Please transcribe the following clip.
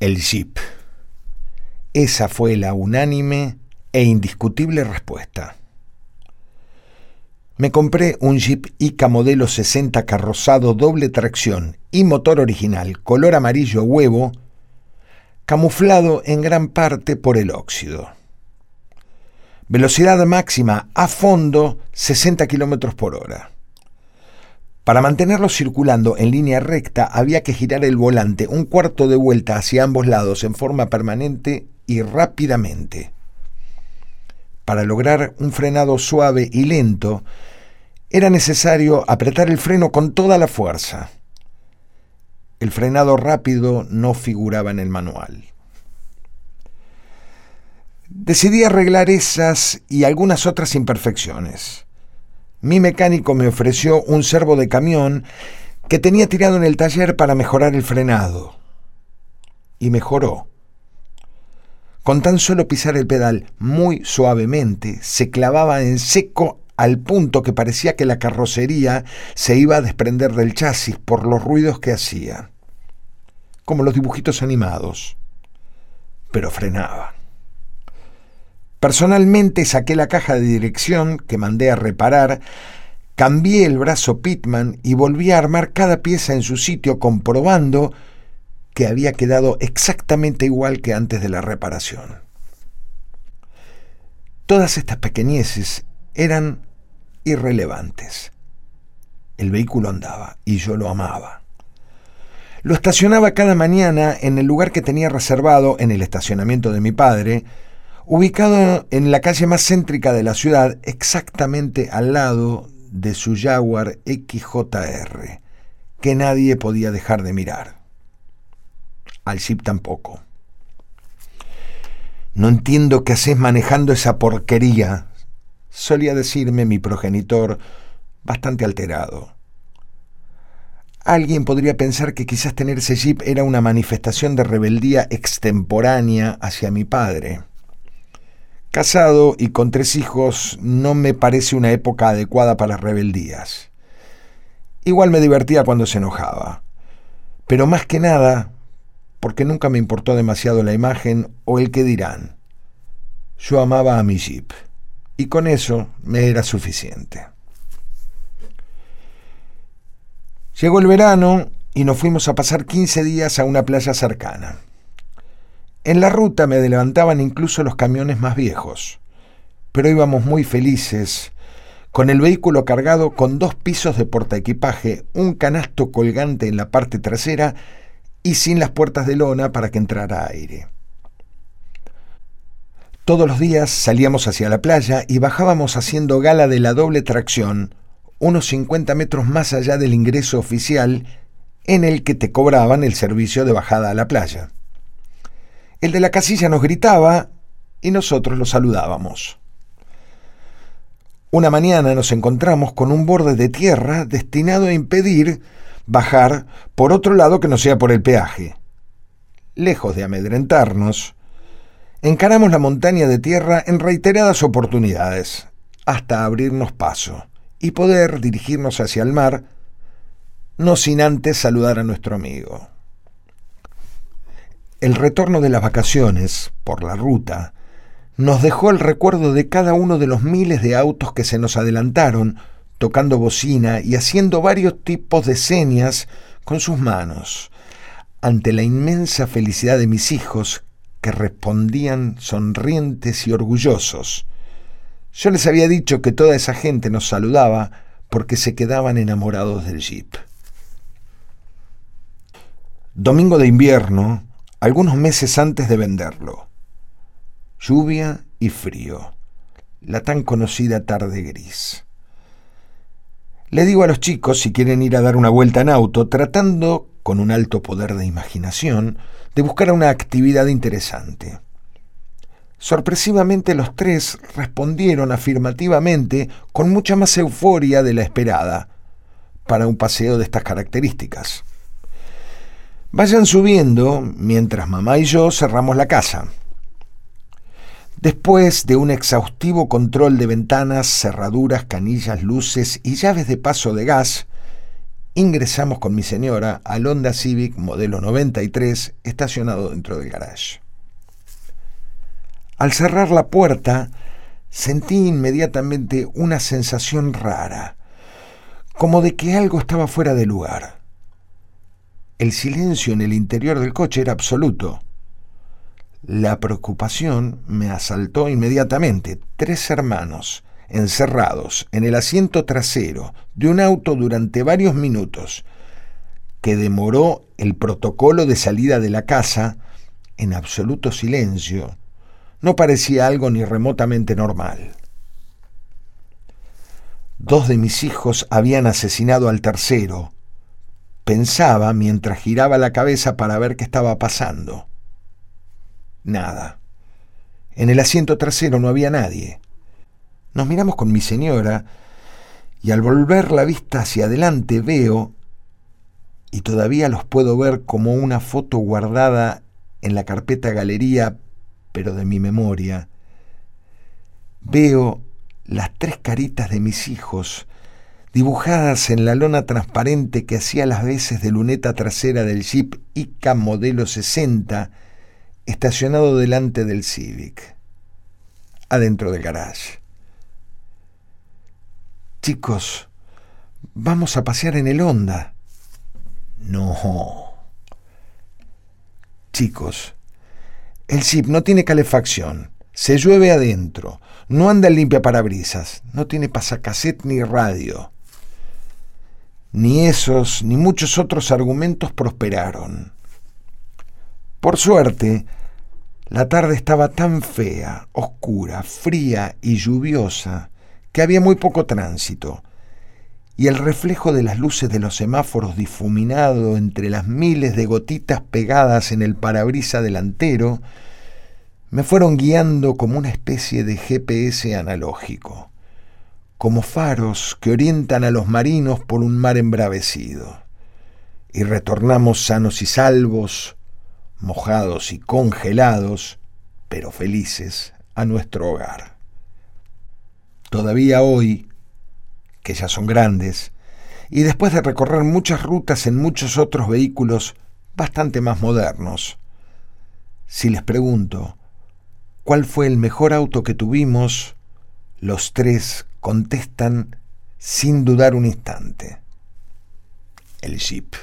el Jeep. Esa fue la unánime e indiscutible respuesta. Me compré un Jeep Ica modelo 60 carrozado doble tracción y motor original, color amarillo huevo, camuflado en gran parte por el óxido. Velocidad máxima a fondo 60 km por hora. Para mantenerlo circulando en línea recta había que girar el volante un cuarto de vuelta hacia ambos lados en forma permanente y rápidamente. Para lograr un frenado suave y lento, era necesario apretar el freno con toda la fuerza. El frenado rápido no figuraba en el manual. Decidí arreglar esas y algunas otras imperfecciones. Mi mecánico me ofreció un servo de camión que tenía tirado en el taller para mejorar el frenado. Y mejoró. Con tan solo pisar el pedal muy suavemente, se clavaba en seco al punto que parecía que la carrocería se iba a desprender del chasis por los ruidos que hacía, como los dibujitos animados, pero frenaba. Personalmente saqué la caja de dirección que mandé a reparar, cambié el brazo Pitman y volví a armar cada pieza en su sitio comprobando que había quedado exactamente igual que antes de la reparación. Todas estas pequeñeces eran irrelevantes. El vehículo andaba y yo lo amaba. Lo estacionaba cada mañana en el lugar que tenía reservado en el estacionamiento de mi padre, ubicado en la calle más céntrica de la ciudad, exactamente al lado de su Jaguar XJR, que nadie podía dejar de mirar al Jeep tampoco. No entiendo qué haces manejando esa porquería, solía decirme mi progenitor, bastante alterado. Alguien podría pensar que quizás tener ese jeep era una manifestación de rebeldía extemporánea hacia mi padre. Casado y con tres hijos no me parece una época adecuada para rebeldías. Igual me divertía cuando se enojaba. Pero más que nada porque nunca me importó demasiado la imagen o el que dirán. Yo amaba a mi jeep, y con eso me era suficiente. Llegó el verano y nos fuimos a pasar 15 días a una playa cercana. En la ruta me levantaban incluso los camiones más viejos, pero íbamos muy felices, con el vehículo cargado con dos pisos de portaequipaje, un canasto colgante en la parte trasera y sin las puertas de lona para que entrara aire. Todos los días salíamos hacia la playa y bajábamos haciendo gala de la doble tracción, unos 50 metros más allá del ingreso oficial en el que te cobraban el servicio de bajada a la playa. El de la casilla nos gritaba y nosotros lo saludábamos. Una mañana nos encontramos con un borde de tierra destinado a impedir bajar por otro lado que no sea por el peaje. Lejos de amedrentarnos, encaramos la montaña de tierra en reiteradas oportunidades, hasta abrirnos paso y poder dirigirnos hacia el mar, no sin antes saludar a nuestro amigo. El retorno de las vacaciones, por la ruta, nos dejó el recuerdo de cada uno de los miles de autos que se nos adelantaron, tocando bocina y haciendo varios tipos de señas con sus manos, ante la inmensa felicidad de mis hijos que respondían sonrientes y orgullosos. Yo les había dicho que toda esa gente nos saludaba porque se quedaban enamorados del jeep. Domingo de invierno, algunos meses antes de venderlo. Lluvia y frío. La tan conocida tarde gris. Le digo a los chicos si quieren ir a dar una vuelta en auto, tratando, con un alto poder de imaginación, de buscar una actividad interesante. Sorpresivamente los tres respondieron afirmativamente con mucha más euforia de la esperada para un paseo de estas características. Vayan subiendo mientras mamá y yo cerramos la casa. Después de un exhaustivo control de ventanas, cerraduras, canillas, luces y llaves de paso de gas, ingresamos con mi señora al Honda Civic modelo 93 estacionado dentro del garage. Al cerrar la puerta, sentí inmediatamente una sensación rara, como de que algo estaba fuera de lugar. El silencio en el interior del coche era absoluto. La preocupación me asaltó inmediatamente. Tres hermanos, encerrados en el asiento trasero de un auto durante varios minutos, que demoró el protocolo de salida de la casa en absoluto silencio, no parecía algo ni remotamente normal. Dos de mis hijos habían asesinado al tercero. Pensaba mientras giraba la cabeza para ver qué estaba pasando. Nada. En el asiento trasero no había nadie. Nos miramos con mi señora y al volver la vista hacia adelante veo, y todavía los puedo ver como una foto guardada en la carpeta galería, pero de mi memoria, veo las tres caritas de mis hijos dibujadas en la lona transparente que hacía las veces de luneta trasera del Jeep Ica modelo 60 estacionado delante del Civic, adentro del garage. Chicos, vamos a pasear en el Honda. No. Chicos, el Jeep no tiene calefacción, se llueve adentro, no anda en limpia parabrisas, no tiene pasacassette ni radio. Ni esos ni muchos otros argumentos prosperaron. Por suerte, la tarde estaba tan fea, oscura, fría y lluviosa que había muy poco tránsito, y el reflejo de las luces de los semáforos difuminado entre las miles de gotitas pegadas en el parabrisa delantero me fueron guiando como una especie de GPS analógico, como faros que orientan a los marinos por un mar embravecido. Y retornamos sanos y salvos, mojados y congelados, pero felices, a nuestro hogar. Todavía hoy, que ya son grandes, y después de recorrer muchas rutas en muchos otros vehículos bastante más modernos, si les pregunto, ¿cuál fue el mejor auto que tuvimos? Los tres contestan sin dudar un instante. El Jeep.